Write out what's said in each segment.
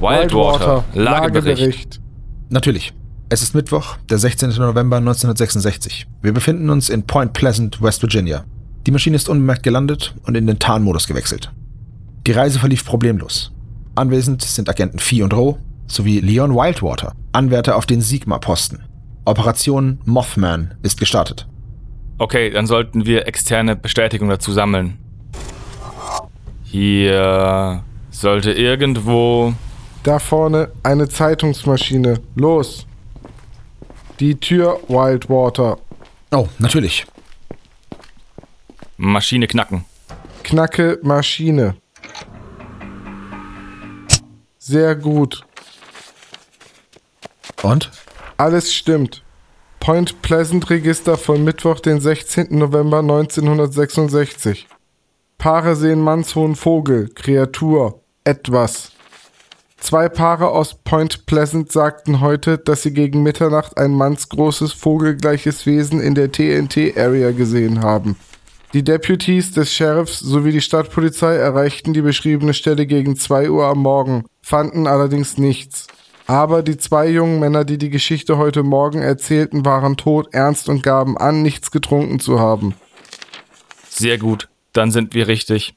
Wildwater, Lagebericht. Lagebericht. Natürlich. Es ist Mittwoch, der 16. November 1966. Wir befinden uns in Point Pleasant, West Virginia. Die Maschine ist unbemerkt gelandet und in den Tarnmodus gewechselt. Die Reise verlief problemlos. Anwesend sind Agenten Vieh und Roh sowie Leon Wildwater, Anwärter auf den Sigma-Posten. Operation Mothman ist gestartet. Okay, dann sollten wir externe Bestätigung dazu sammeln. Hier sollte irgendwo. Da vorne eine Zeitungsmaschine. Los. Die Tür, Wildwater. Oh, natürlich. Maschine knacken. Knacke Maschine. Sehr gut. Und? Alles stimmt. Point Pleasant Register von Mittwoch, den 16. November 1966. Paare sehen mannshohen Vogel, Kreatur, etwas. Zwei Paare aus Point Pleasant sagten heute, dass sie gegen Mitternacht ein mannsgroßes vogelgleiches Wesen in der TNT-Area gesehen haben. Die Deputies des Sheriffs sowie die Stadtpolizei erreichten die beschriebene Stelle gegen 2 Uhr am Morgen, fanden allerdings nichts. Aber die zwei jungen Männer, die die Geschichte heute Morgen erzählten, waren tot ernst und gaben an, nichts getrunken zu haben. Sehr gut, dann sind wir richtig.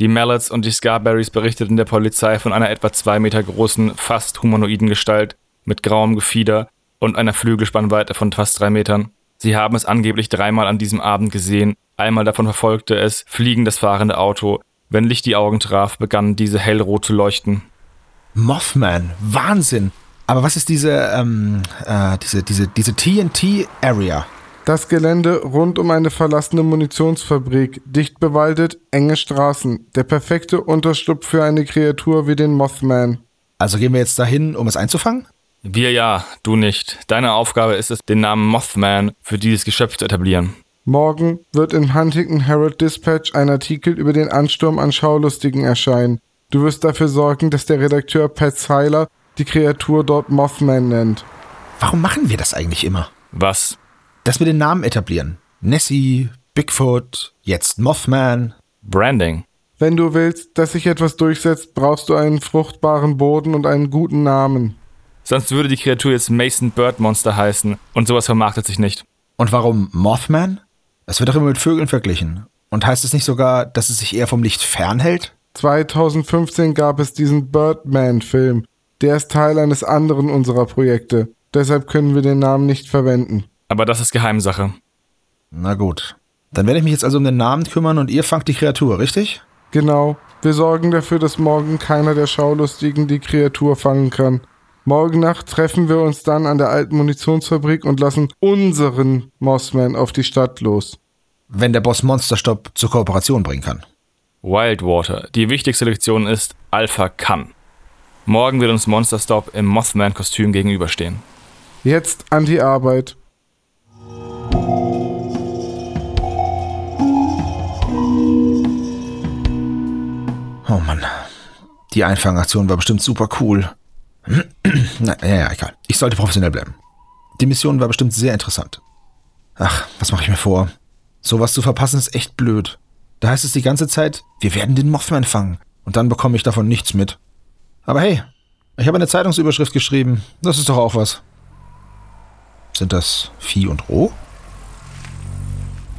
Die Mallets und die Scarberries berichteten der Polizei von einer etwa zwei Meter großen, fast humanoiden Gestalt mit grauem Gefieder und einer Flügelspannweite von fast drei Metern. Sie haben es angeblich dreimal an diesem Abend gesehen, einmal davon verfolgte es fliegen das fahrende Auto. Wenn Licht die Augen traf, begannen diese hellrot zu leuchten. Mothman, Wahnsinn. Aber was ist diese, ähm, äh, diese, diese, diese TNT-Area? Das Gelände rund um eine verlassene Munitionsfabrik, dicht bewaldet, enge Straßen. Der perfekte Unterschlupf für eine Kreatur wie den Mothman. Also gehen wir jetzt dahin, um es einzufangen? Wir ja, du nicht. Deine Aufgabe ist es, den Namen Mothman für dieses Geschöpf zu etablieren. Morgen wird im Huntington Herald Dispatch ein Artikel über den Ansturm an Schaulustigen erscheinen. Du wirst dafür sorgen, dass der Redakteur Pat Seiler die Kreatur dort Mothman nennt. Warum machen wir das eigentlich immer? Was? Dass wir den Namen etablieren. Nessie, Bigfoot, jetzt Mothman. Branding. Wenn du willst, dass sich etwas durchsetzt, brauchst du einen fruchtbaren Boden und einen guten Namen. Sonst würde die Kreatur jetzt Mason Bird Monster heißen und sowas vermarktet sich nicht. Und warum Mothman? Es wird doch immer mit Vögeln verglichen. Und heißt es nicht sogar, dass es sich eher vom Licht fernhält? 2015 gab es diesen Birdman-Film. Der ist Teil eines anderen unserer Projekte. Deshalb können wir den Namen nicht verwenden. Aber das ist Geheimsache. Na gut. Dann werde ich mich jetzt also um den Namen kümmern und ihr fangt die Kreatur, richtig? Genau. Wir sorgen dafür, dass morgen keiner der Schaulustigen die Kreatur fangen kann. Morgen Nacht treffen wir uns dann an der alten Munitionsfabrik und lassen unseren Mossman auf die Stadt los. Wenn der Boss Monsterstopp zur Kooperation bringen kann. Wildwater. Die wichtigste Lektion ist, Alpha kann. Morgen wird uns Monster Stop im Mothman-Kostüm gegenüberstehen. Jetzt an die Arbeit. Oh Mann. Die Einfangaktion war bestimmt super cool. Na, ja, ja, egal. Ich sollte professionell bleiben. Die Mission war bestimmt sehr interessant. Ach, was mache ich mir vor? Sowas zu verpassen ist echt blöd. Da heißt es die ganze Zeit, wir werden den Mothman fangen. Und dann bekomme ich davon nichts mit. Aber hey, ich habe eine Zeitungsüberschrift geschrieben. Das ist doch auch was. Sind das Vieh und Roh?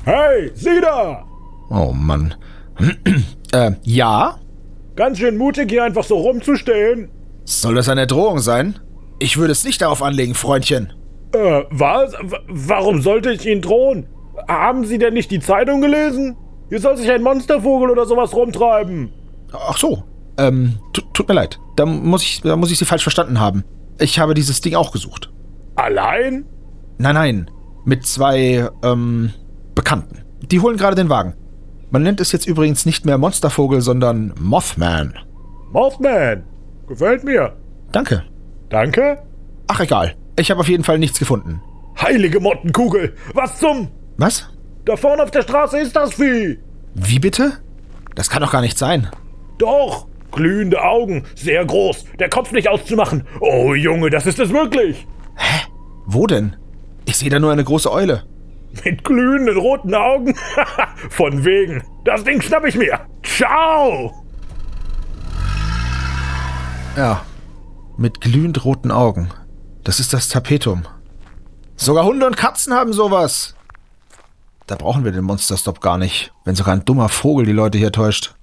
Hey, Sie da! Oh Mann. äh, ja? Ganz schön mutig, hier einfach so rumzustehen. Soll das eine Drohung sein? Ich würde es nicht darauf anlegen, Freundchen. Äh, was? W warum sollte ich Ihnen drohen? Haben Sie denn nicht die Zeitung gelesen? Hier soll sich ein Monstervogel oder sowas rumtreiben. Ach so. Ähm, tu- tut mir leid. Da muss ich, da muss ich Sie falsch verstanden haben. Ich habe dieses Ding auch gesucht. Allein? Nein, nein. Mit zwei, ähm, Bekannten. Die holen gerade den Wagen. Man nennt es jetzt übrigens nicht mehr Monstervogel, sondern Mothman. Mothman. Gefällt mir. Danke. Danke. Ach, egal. Ich habe auf jeden Fall nichts gefunden. Heilige Mottenkugel. Was zum? Was? Da vorne auf der Straße ist das Vieh. Wie bitte? Das kann doch gar nicht sein. Doch. Glühende Augen. Sehr groß. Der Kopf nicht auszumachen. Oh, Junge, das ist es wirklich. Wo denn? Ich sehe da nur eine große Eule. Mit glühenden roten Augen? Von wegen. Das Ding schnapp ich mir. Ciao. Ja, Mit glühend roten Augen. Das ist das Tapetum. Sogar Hunde und Katzen haben sowas. Da brauchen wir den Monsterstop gar nicht, wenn sogar ein dummer Vogel die Leute hier täuscht.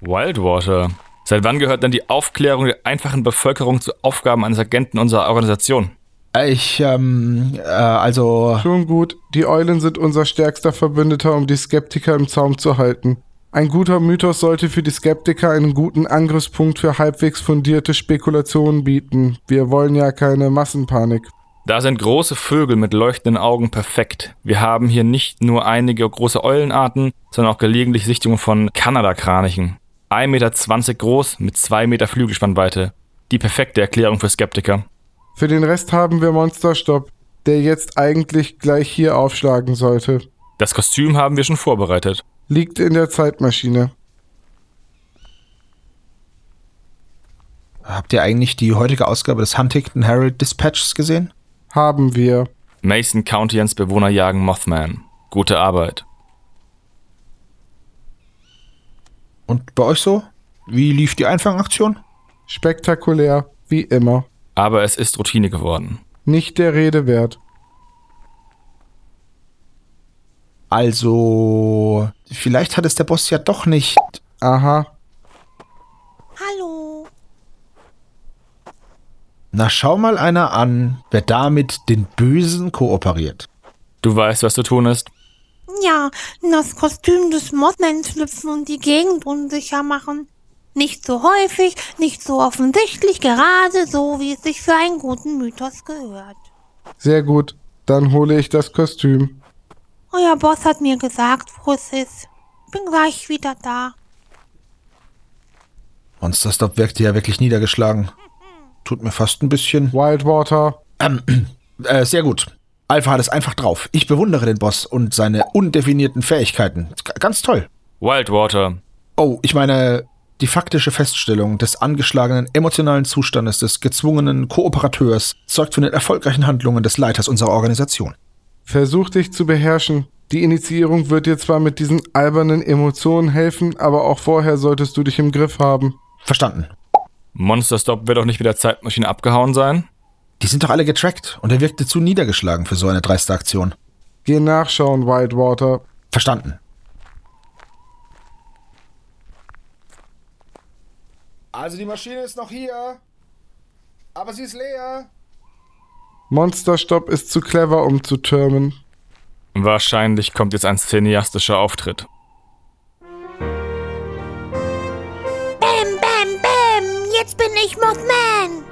Wildwater. Seit wann gehört denn die Aufklärung der einfachen Bevölkerung zu Aufgaben eines Agenten unserer Organisation? Ich, ähm, äh, also. Schon gut, die Eulen sind unser stärkster Verbündeter, um die Skeptiker im Zaum zu halten. Ein guter Mythos sollte für die Skeptiker einen guten Angriffspunkt für halbwegs fundierte Spekulationen bieten. Wir wollen ja keine Massenpanik. Da sind große Vögel mit leuchtenden Augen perfekt. Wir haben hier nicht nur einige große Eulenarten, sondern auch gelegentlich Sichtungen von Kanadakranichen. 1,20 Meter groß mit 2 Meter Flügelspannweite. Die perfekte Erklärung für Skeptiker. Für den Rest haben wir Monsterstopp, der jetzt eigentlich gleich hier aufschlagen sollte. Das Kostüm haben wir schon vorbereitet. Liegt in der Zeitmaschine. Habt ihr eigentlich die heutige Ausgabe des Huntington Herald Dispatches gesehen? Haben wir. Mason Countyans Bewohner jagen Mothman. Gute Arbeit. Und bei euch so? Wie lief die Einfangaktion? Spektakulär, wie immer. Aber es ist Routine geworden. Nicht der Rede wert. Also, vielleicht hat es der Boss ja doch nicht. Aha. Hallo. Na, schau mal einer an, wer damit den Bösen kooperiert. Du weißt, was zu tun ist. Ja, in das Kostüm des Mothman schlüpfen und die Gegend unsicher machen. Nicht so häufig, nicht so offensichtlich, gerade so, wie es sich für einen guten Mythos gehört. Sehr gut. Dann hole ich das Kostüm. Euer Boss hat mir gesagt, wo es ist. Bin gleich wieder da. Monsterstop wirkte ja wirklich niedergeschlagen. Tut mir fast ein bisschen. Wildwater. Ähm, äh, sehr gut. Alpha hat es einfach drauf. Ich bewundere den Boss und seine undefinierten Fähigkeiten. G ganz toll. Wildwater. Oh, ich meine, die faktische Feststellung des angeschlagenen emotionalen Zustandes des gezwungenen Kooperateurs zeugt von den erfolgreichen Handlungen des Leiters unserer Organisation. Versuch dich zu beherrschen. Die Initiierung wird dir zwar mit diesen albernen Emotionen helfen, aber auch vorher solltest du dich im Griff haben. Verstanden. Monsterstop wird doch nicht mit der Zeitmaschine abgehauen sein? Die sind doch alle getrackt und er wirkte zu niedergeschlagen für so eine dreiste Aktion. Geh nachschauen, Whitewater. Verstanden. Also die Maschine ist noch hier, aber sie ist leer. Monsterstopp ist zu clever, um zu türmen. Wahrscheinlich kommt jetzt ein cineastischer Auftritt. Bäm, bäm, bäm, jetzt bin ich Mothman.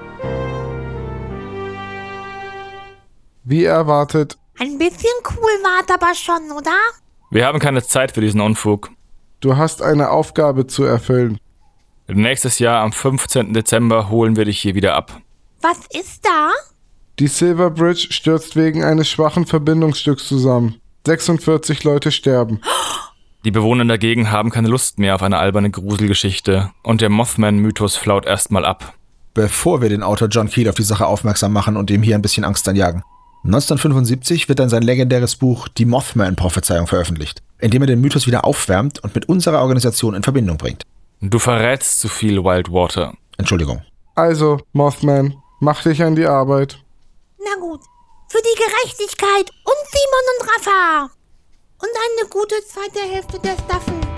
Wie erwartet, Ein bisschen cool war's aber schon, oder? Wir haben keine Zeit für diesen Unfug. du hast eine Aufgabe zu erfüllen. Nächstes Jahr am 15. Dezember holen wir dich hier wieder ab. Was ist da? Die Silver Bridge stürzt wegen eines schwachen Verbindungsstücks zusammen. 46 Leute sterben. Die Bewohner dagegen haben keine Lust mehr auf eine alberne Gruselgeschichte und der Mothman-Mythos flaut erstmal ab. Bevor wir den Autor John Keel auf die Sache aufmerksam machen und ihm hier ein bisschen Angst anjagen. 1975 wird dann sein legendäres Buch Die Mothman-Prophezeiung veröffentlicht, in dem er den Mythos wieder aufwärmt und mit unserer Organisation in Verbindung bringt. Du verrätst zu viel, Wildwater. Entschuldigung. Also, Mothman, mach dich an die Arbeit. Na gut. Für die Gerechtigkeit und Simon und Rafa. Und eine gute zweite Hälfte der Staffel.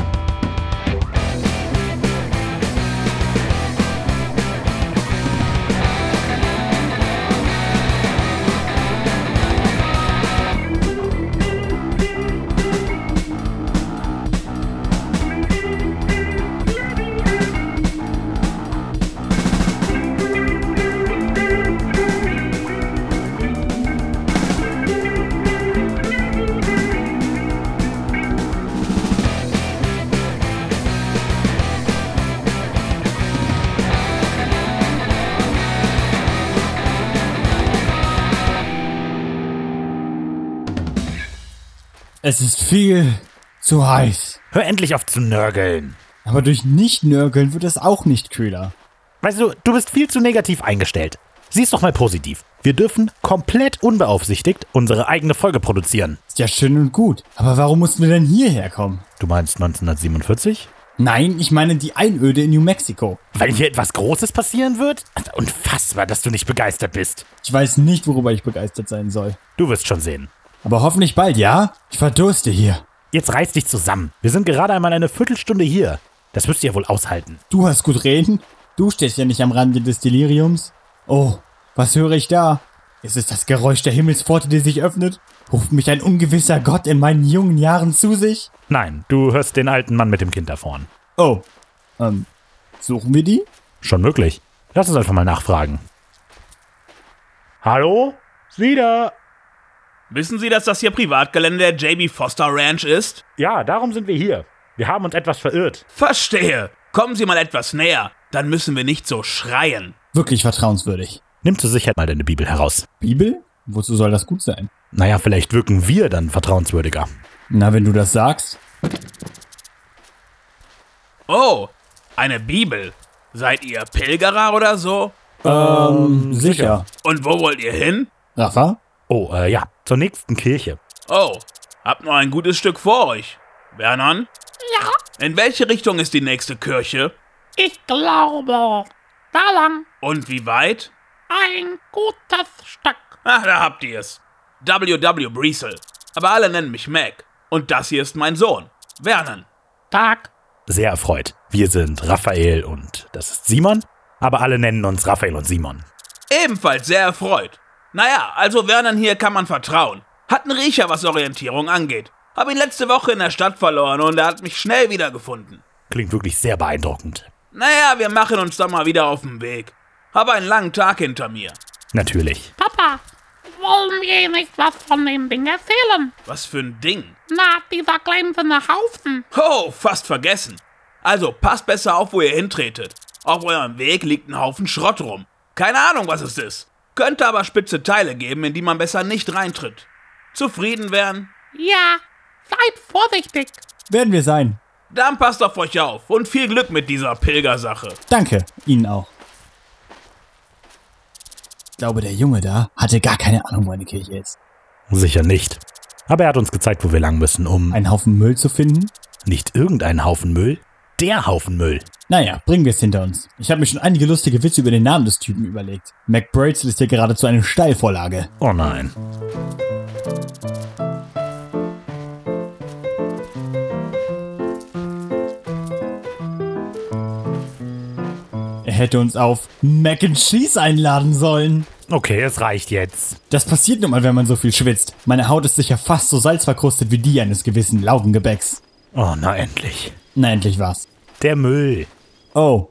Es ist viel zu heiß. Hör endlich auf zu nörgeln. Aber durch Nicht-Nörgeln wird es auch nicht kühler. Weißt du, du bist viel zu negativ eingestellt. Sieh's doch mal positiv. Wir dürfen komplett unbeaufsichtigt unsere eigene Folge produzieren. Ist ja schön und gut. Aber warum mussten wir denn hierher kommen? Du meinst 1947? Nein, ich meine die Einöde in New Mexico. Weil hier etwas Großes passieren wird? Unfassbar, dass du nicht begeistert bist. Ich weiß nicht, worüber ich begeistert sein soll. Du wirst schon sehen. Aber hoffentlich bald, ja? Ich verdurste hier. Jetzt reiß dich zusammen. Wir sind gerade einmal eine Viertelstunde hier. Das wirst du ja wohl aushalten. Du hast gut reden. Du stehst ja nicht am Rande des Deliriums. Oh, was höre ich da? Ist es das Geräusch der Himmelspforte, die sich öffnet? Ruft mich ein ungewisser Gott in meinen jungen Jahren zu sich? Nein, du hörst den alten Mann mit dem Kind da vorn. Oh, ähm, suchen wir die? Schon möglich. Lass uns einfach mal nachfragen. Hallo? Sie da? Wissen Sie, dass das hier Privatgelände der JB Foster Ranch ist? Ja, darum sind wir hier. Wir haben uns etwas verirrt. Verstehe. Kommen Sie mal etwas näher, dann müssen wir nicht so schreien. Wirklich vertrauenswürdig. Nimm zur Sicherheit mal deine Bibel heraus. Bibel? Wozu soll das gut sein? Naja, vielleicht wirken wir dann vertrauenswürdiger. Na, wenn du das sagst. Oh, eine Bibel. Seid ihr Pilgerer oder so? Ähm, sicher. Und wo wollt ihr hin? Rafa? Oh, äh, ja, zur nächsten Kirche. Oh, habt noch ein gutes Stück vor euch. Vernon? Ja, In welche Richtung ist die nächste Kirche? ich glaube. Da lang. Und wie weit? Ein gutes Stück. Ach, da habt ihr es. W.W. Briesel. Aber alle nennen mich Mac. Und das hier ist mein Sohn. Vernon. Tag. Sehr erfreut. Wir sind Raphael und das ist Simon, aber alle nennen uns Raphael und Simon. Ebenfalls sehr erfreut. Naja, also Vernon hier kann man vertrauen. Hat einen Riecher, was Orientierung angeht. Hab ihn letzte Woche in der Stadt verloren und er hat mich schnell wiedergefunden. Klingt wirklich sehr beeindruckend. Naja, wir machen uns dann mal wieder auf den Weg. Habe einen langen Tag hinter mir. Natürlich. Papa, wollen wir nicht was von dem Ding erzählen? Was für ein Ding. Na, dieser glänzende Haufen. Oh, fast vergessen. Also passt besser auf, wo ihr hintretet. Auf eurem Weg liegt ein Haufen Schrott rum. Keine Ahnung, was es ist. Könnte aber spitze Teile geben, in die man besser nicht reintritt. Zufrieden wären? Ja, seid vorsichtig. Werden wir sein. Dann passt auf euch auf und viel Glück mit dieser Pilgersache. Danke, Ihnen auch. Ich glaube, der Junge da hatte gar keine Ahnung, wo eine Kirche ist. Sicher nicht. Aber er hat uns gezeigt, wo wir lang müssen, um Einen Haufen Müll zu finden? nicht irgendeinen Haufen Müll, der Haufen Müll. Naja, bringen wir es hinter uns. Ich habe mir schon einige lustige Witze über den Namen des Typen überlegt. Mac Brazel ist hier geradezu eine Steilvorlage. Oh nein. Er hätte uns auf Mac and Cheese einladen sollen. Okay, es reicht jetzt. Das passiert nun mal, wenn man so viel schwitzt. Meine Haut ist sicher fast so salzverkrustet wie die eines gewissen Laugengebäcks. Oh, na endlich. Na, endlich war's. Der Müll. Oh,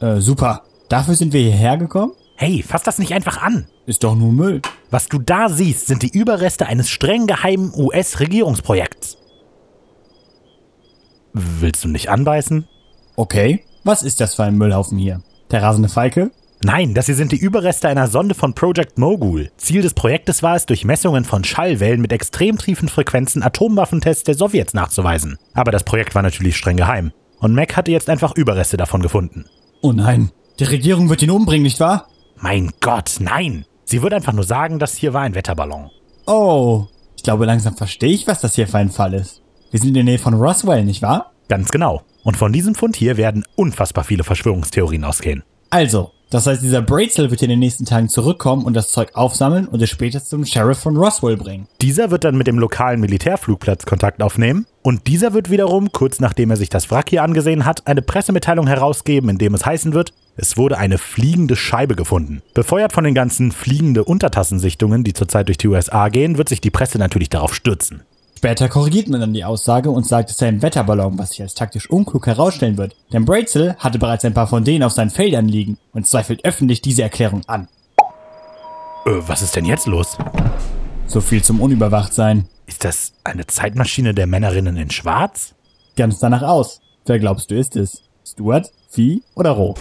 äh, super. Dafür sind wir hierher gekommen? Hey, fass das nicht einfach an. Ist doch nur Müll. Was du da siehst, sind die Überreste eines streng geheimen US-Regierungsprojekts. Willst du nicht anbeißen? Okay. Was ist das für ein Müllhaufen hier? Der rasende Falke? Nein, das hier sind die Überreste einer Sonde von Project Mogul. Ziel des Projektes war es, durch Messungen von Schallwellen mit extrem tiefen Frequenzen Atomwaffentests der Sowjets nachzuweisen. Aber das Projekt war natürlich streng geheim. Und Mac hatte jetzt einfach Überreste davon gefunden. Oh nein. Die Regierung wird ihn umbringen, nicht wahr? Mein Gott, nein! Sie würde einfach nur sagen, das hier war ein Wetterballon. Oh. Ich glaube, langsam verstehe ich, was das hier für ein Fall ist. Wir sind in der Nähe von Roswell, nicht wahr? Ganz genau. Und von diesem Fund hier werden unfassbar viele Verschwörungstheorien ausgehen. Also, das heißt, dieser Brazel wird in den nächsten Tagen zurückkommen und das Zeug aufsammeln und es später zum Sheriff von Roswell bringen. Dieser wird dann mit dem lokalen Militärflugplatz Kontakt aufnehmen und dieser wird wiederum, kurz nachdem er sich das Wrack hier angesehen hat, eine Pressemitteilung herausgeben, in dem es heißen wird, es wurde eine fliegende Scheibe gefunden. Befeuert von den ganzen fliegende Untertassensichtungen, die zurzeit durch die USA gehen, wird sich die Presse natürlich darauf stürzen. Später korrigiert man dann die Aussage und sagt, es sei ein Wetterballon, was sich als taktisch unklug herausstellen wird. Denn Brazel hatte bereits ein paar von denen auf seinen Feldern liegen und zweifelt öffentlich diese Erklärung an. Äh, was ist denn jetzt los? So viel zum Unüberwachtsein. Ist das eine Zeitmaschine der Männerinnen in Schwarz? Ganz danach aus. Wer glaubst du ist es? Stuart, Vieh oder Roh?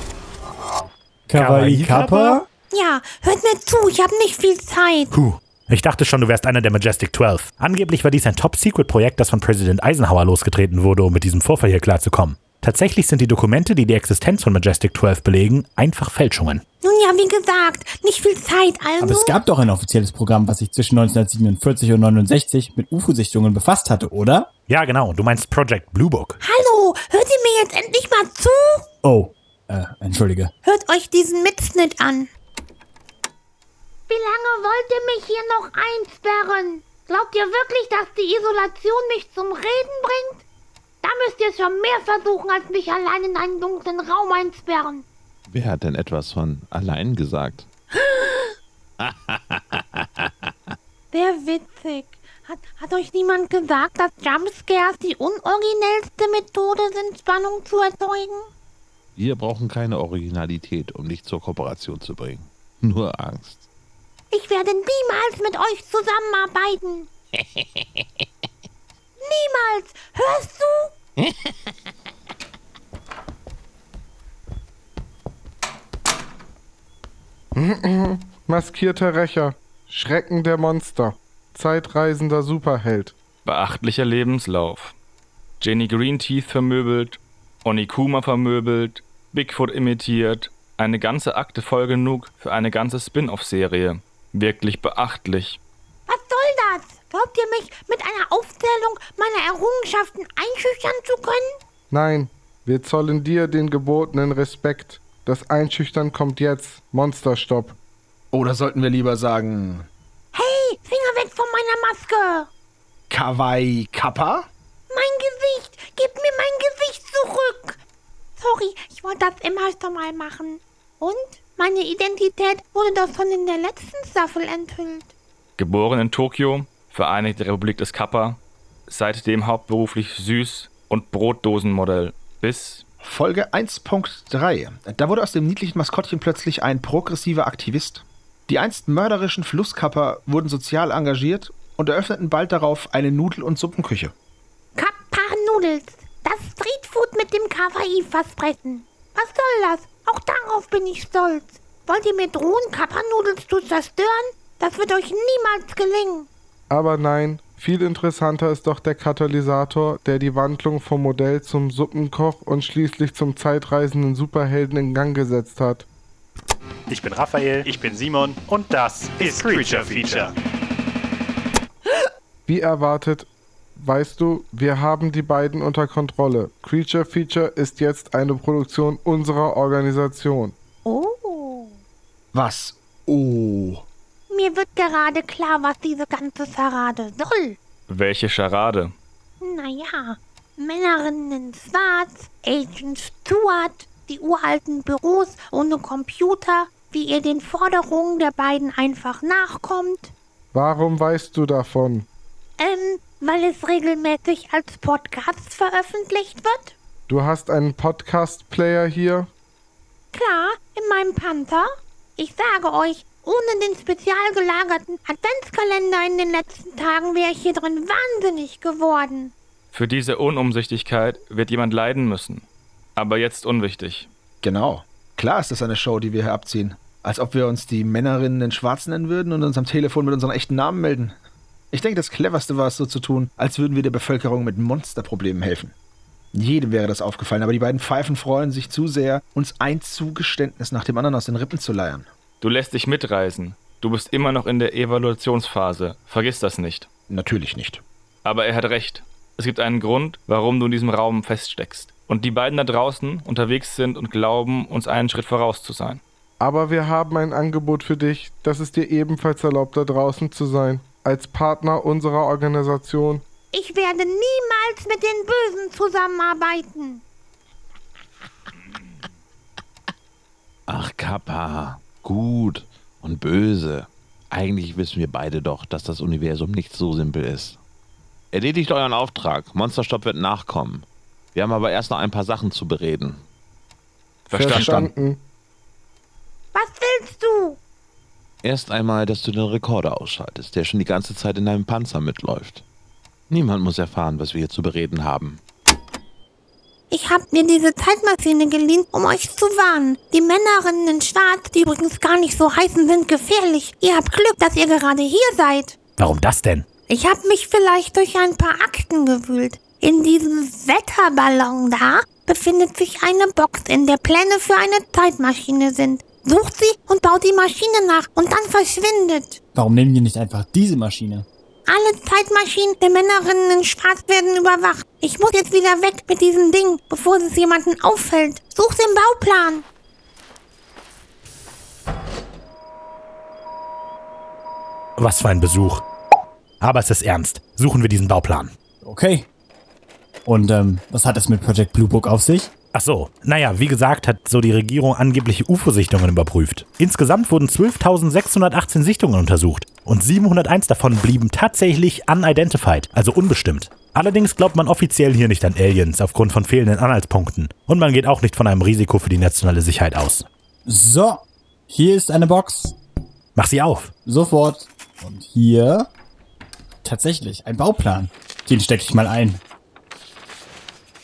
Kawaii Kappa? Ja, hört mir zu, ich habe nicht viel Zeit. Puh. Ich dachte schon, du wärst einer der Majestic 12. Angeblich war dies ein Top-Secret-Projekt, das von Präsident Eisenhower losgetreten wurde, um mit diesem Vorfall hier klarzukommen. Tatsächlich sind die Dokumente, die die Existenz von Majestic 12 belegen, einfach Fälschungen. Nun ja, wie gesagt, nicht viel Zeit, also. Aber es gab doch ein offizielles Programm, was sich zwischen 1947 und 69 mit UFO-Sichtungen befasst hatte, oder? Ja, genau. Du meinst Project Blue Book. Hallo, hört ihr mir mir jetzt endlich mal zu? Oh, äh, entschuldige. Hört euch diesen Mitschnitt an. Wie lange wollt ihr mich hier noch einsperren? Glaubt ihr wirklich, dass die Isolation mich zum Reden bringt? Da müsst ihr schon mehr versuchen, als mich allein in einen dunklen Raum einsperren. Wer hat denn etwas von allein gesagt? Sehr witzig. Hat, hat euch niemand gesagt, dass Jumpscares die unoriginellste Methode sind, Spannung zu erzeugen? Wir brauchen keine Originalität, um dich zur Kooperation zu bringen. Nur Angst. Ich werde niemals mit euch zusammenarbeiten. niemals. Hörst du? Maskierter Rächer. Schrecken der Monster. Zeitreisender Superheld. Beachtlicher Lebenslauf. Jenny Greenteeth vermöbelt, Onikuma vermöbelt, Bigfoot imitiert. Eine ganze Akte voll genug für eine ganze Spin-off-Serie. Wirklich beachtlich. Was soll das? Glaubt ihr mich mit einer Aufzählung meiner Errungenschaften einschüchtern zu können? Nein, wir zollen dir den gebotenen Respekt. Das Einschüchtern kommt jetzt. Monsterstopp. Oder sollten wir lieber sagen Hey, Finger weg von meiner Maske! Kawaii Kappa? Mein Gesicht! Gib mir mein Gesicht zurück! Sorry, ich wollte das immer schon mal machen. Und? Meine Identität wurde doch schon in der letzten Staffel enthüllt. Geboren in Tokio, Vereinigte Republik des Kappa, seitdem hauptberuflich Süß- und Brotdosenmodell. Bis Folge 1.3. Da wurde aus dem niedlichen Maskottchen plötzlich ein progressiver Aktivist. Die einst mörderischen Flusskapper wurden sozial engagiert und eröffneten bald darauf eine Nudel- und Suppenküche. Kappa Nudels. Das Streetfood mit dem Kawaii-Versprechen. Was soll das? Auch darauf bin ich stolz. Wollt ihr mir drohen, Kappa Nudels zu zerstören? Das wird euch niemals gelingen. Aber nein, viel interessanter ist doch der Katalysator, der die Wandlung vom Modell zum Suppenkoch und schließlich zum zeitreisenden Superhelden in Gang gesetzt hat. Ich bin Raphael. Ich bin Simon. Und das ist Creature Feature. Wie erwartet, weißt du, wir haben die beiden unter Kontrolle. Creature Feature ist jetzt eine Produktion unserer Organisation. Oh. Was? Oh. Mir wird gerade klar, was diese ganze Verrate soll. welche Scharade. Naja, Männerinnen in Schwarz, Agent Stewart, die uralten Büros ohne Computer, wie ihr den Forderungen der beiden einfach nachkommt. Warum weißt du davon? Ähm, weil es regelmäßig als Podcast veröffentlicht wird? Du hast einen Podcast-Player hier? Klar, in meinem Panther. Ich sage euch, ohne den spezial gelagerten Adventskalender in den letzten Tagen wäre ich hier drin wahnsinnig geworden. Für diese Unumsichtigkeit wird jemand leiden müssen. Aber jetzt unwichtig. Genau. Klar ist das eine Show, die wir hier abziehen. Als ob wir uns die Männerinnen in Schwarz nennen würden und uns am Telefon mit unseren echten Namen melden. Ich denke, das Cleverste war es so zu tun, als würden wir der Bevölkerung mit Monsterproblemen helfen. Jedem wäre das aufgefallen, aber die beiden Pfeifen freuen sich zu sehr, uns ein Zugeständnis nach dem anderen aus den Rippen zu leiern. Du lässt dich mitreißen. Du bist immer noch in der Evaluationsphase. Vergiss das nicht. Natürlich nicht. Aber er hat recht. Es gibt einen Grund, warum du in diesem Raum feststeckst. Und die beiden da draußen unterwegs sind und glauben, uns einen Schritt voraus zu sein. Aber wir haben ein Angebot für dich, dass es dir ebenfalls erlaubt, da draußen zu sein. Als Partner unserer Organisation. Ich werde niemals mit den Bösen zusammenarbeiten. Ach, Kappa. Gut und böse. Eigentlich wissen wir beide doch, dass das Universum nicht so simpel ist. Erledigt euren Auftrag. Monsterstopp wird nachkommen. Wir haben aber erst noch ein paar Sachen zu bereden. Verstanden. Was willst du? Erst einmal, dass du den Rekorder ausschaltest, der schon die ganze Zeit in deinem Panzer mitläuft. Niemand muss erfahren, was wir hier zu bereden haben. Ich hab mir diese Zeitmaschine geliehen, um euch zu warnen. Die Männerinnen in Schwarz, die übrigens gar nicht so heißen, sind gefährlich. Ihr habt Glück, dass ihr gerade hier seid. Warum das denn? Ich hab mich vielleicht durch ein paar Akten gewühlt. In diesem Wetterballon da befindet sich eine Box, in der Pläne für eine Zeitmaschine sind. Sucht sie und baut die Maschine nach und dann verschwindet. Warum nehmen wir nicht einfach diese Maschine? Alle Zeitmaschinen der Männerinnen in Schwarz werden überwacht. Ich muss jetzt wieder weg mit diesem Ding, bevor es jemanden auffällt. Such den Bauplan. Was für ein Besuch. Aber es ist ernst. Suchen wir diesen Bauplan. Okay. Und ähm, was hat es mit Project Blue Book auf sich? Ach so, naja, wie gesagt, hat so die Regierung angebliche UFO-Sichtungen überprüft. Insgesamt wurden 12.618 Sichtungen untersucht und 701 davon blieben tatsächlich unidentified, also unbestimmt. Allerdings glaubt man offiziell hier nicht an Aliens aufgrund von fehlenden Anhaltspunkten und man geht auch nicht von einem Risiko für die nationale Sicherheit aus. So, hier ist eine Box. Mach sie auf. Sofort. Und hier tatsächlich ein Bauplan. Den stecke ich mal ein.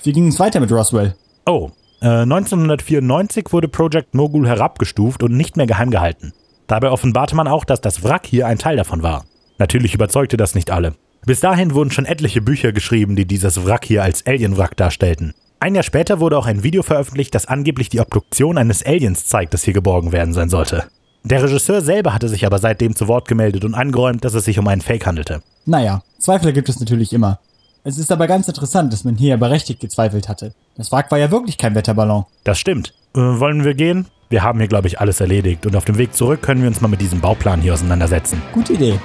Wie ging es weiter mit Roswell? Oh, äh, 1994 wurde Project Mogul herabgestuft und nicht mehr geheim gehalten. Dabei offenbarte man auch, dass das Wrack hier ein Teil davon war. Natürlich überzeugte das nicht alle. Bis dahin wurden schon etliche Bücher geschrieben, die dieses Wrack hier als Alien-Wrack darstellten. Ein Jahr später wurde auch ein Video veröffentlicht, das angeblich die Obduktion eines Aliens zeigt, das hier geborgen werden sein sollte. Der Regisseur selber hatte sich aber seitdem zu Wort gemeldet und angeräumt, dass es sich um einen Fake handelte. Naja, Zweifel gibt es natürlich immer. Es ist aber ganz interessant, dass man hier berechtigt gezweifelt hatte. Das Wrack war ja wirklich kein Wetterballon. Das stimmt. Äh, wollen wir gehen? Wir haben hier, glaube ich, alles erledigt und auf dem Weg zurück können wir uns mal mit diesem Bauplan hier auseinandersetzen. Gute Idee.